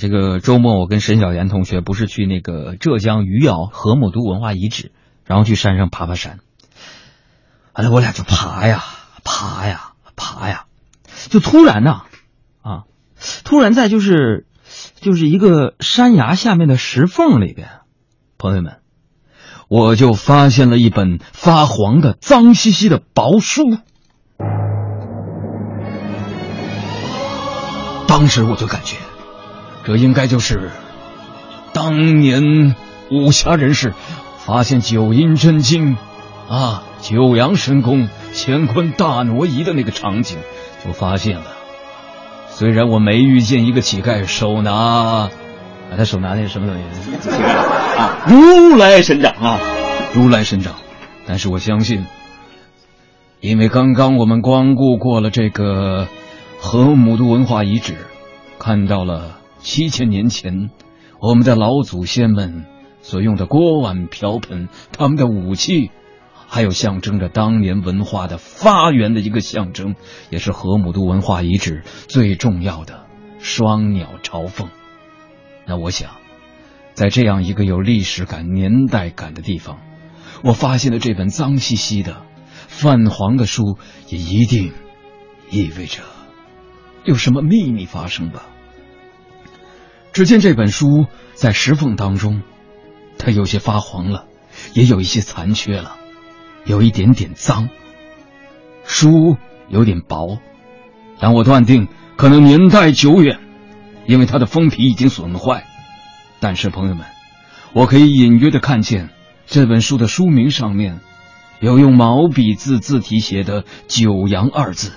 这个周末我跟沈小岩同学不是去那个浙江余姚河姆渡文化遗址，然后去山上爬爬山。完了，我俩就爬呀爬呀爬呀，就突然呐啊，突然在就是就是一个山崖下面的石缝里边，朋友们，我就发现了一本发黄的脏兮兮的薄书。当时我就感觉，这应该就是当年武侠人士发现九阴真经啊、九阳神功、乾坤大挪移的那个场景，就发现了。虽然我没遇见一个乞丐手拿，啊，他手拿那是什么东西？啊，如来神掌啊，如来神掌。但是我相信，因为刚刚我们光顾过了这个河姆渡文化遗址，看到了七千年前我们的老祖先们所用的锅碗瓢盆，他们的武器，还有象征着当年文化的发源的一个象征，也是河姆渡文化遗址最重要的双鸟朝凤。那我想，在这样一个有历史感、年代感的地方，我发现了这本脏兮兮的、泛黄的书，也一定意味着有什么秘密发生吧。只见这本书在石缝当中，它有些发黄了，也有一些残缺了，有一点点脏。书有点薄，但我断定可能年代久远，因为它的封皮已经损坏。但是朋友们，我可以隐约的看见这本书的书名上面有用毛笔字字体写的“九阳”二字，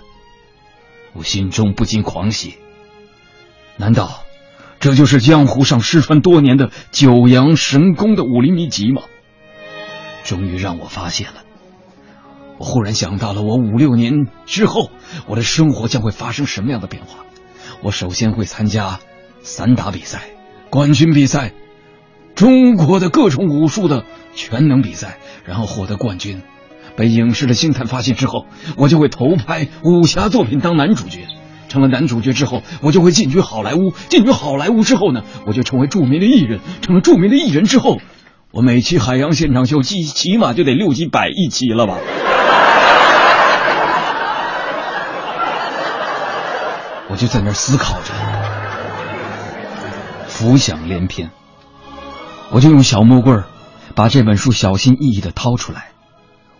我心中不禁狂喜。难道这就是江湖上失传多年的九阳神功的武林秘籍吗？终于让我发现了。我忽然想到了，我五六年之后，我的生活将会发生什么样的变化？我首先会参加散打比赛、冠军比赛、中国的各种武术的全能比赛，然后获得冠军。被影视的星探发现之后，我就会投拍武侠作品当男主角。成了男主角之后，我就会进军好莱坞。进军好莱坞之后呢，我就成为著名的艺人。成了著名的艺人之后，我每期海洋现场秀起起码就得六七百一期了吧？我就在那儿思考着，浮想联翩。我就用小木棍把这本书小心翼翼的掏出来，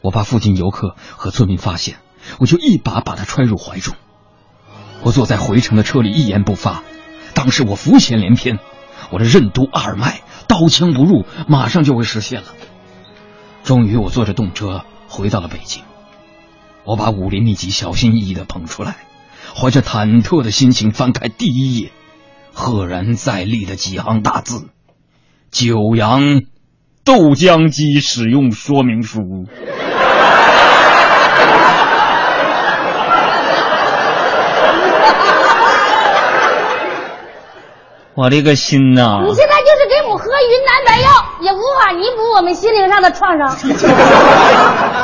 我怕附近游客和村民发现，我就一把把它揣入怀中。我坐在回程的车里一言不发，当时我浮想联翩，我的任督二脉刀枪不入，马上就会实现了。终于，我坐着动车回到了北京，我把武林秘籍小心翼翼的捧出来。怀着忐忑的心情翻开第一页，赫然在立的几行大字：“九阳豆浆机使用说明书。”我的个心呐！你现在就是给我们喝云南白药，也无法弥补我们心灵上的创伤。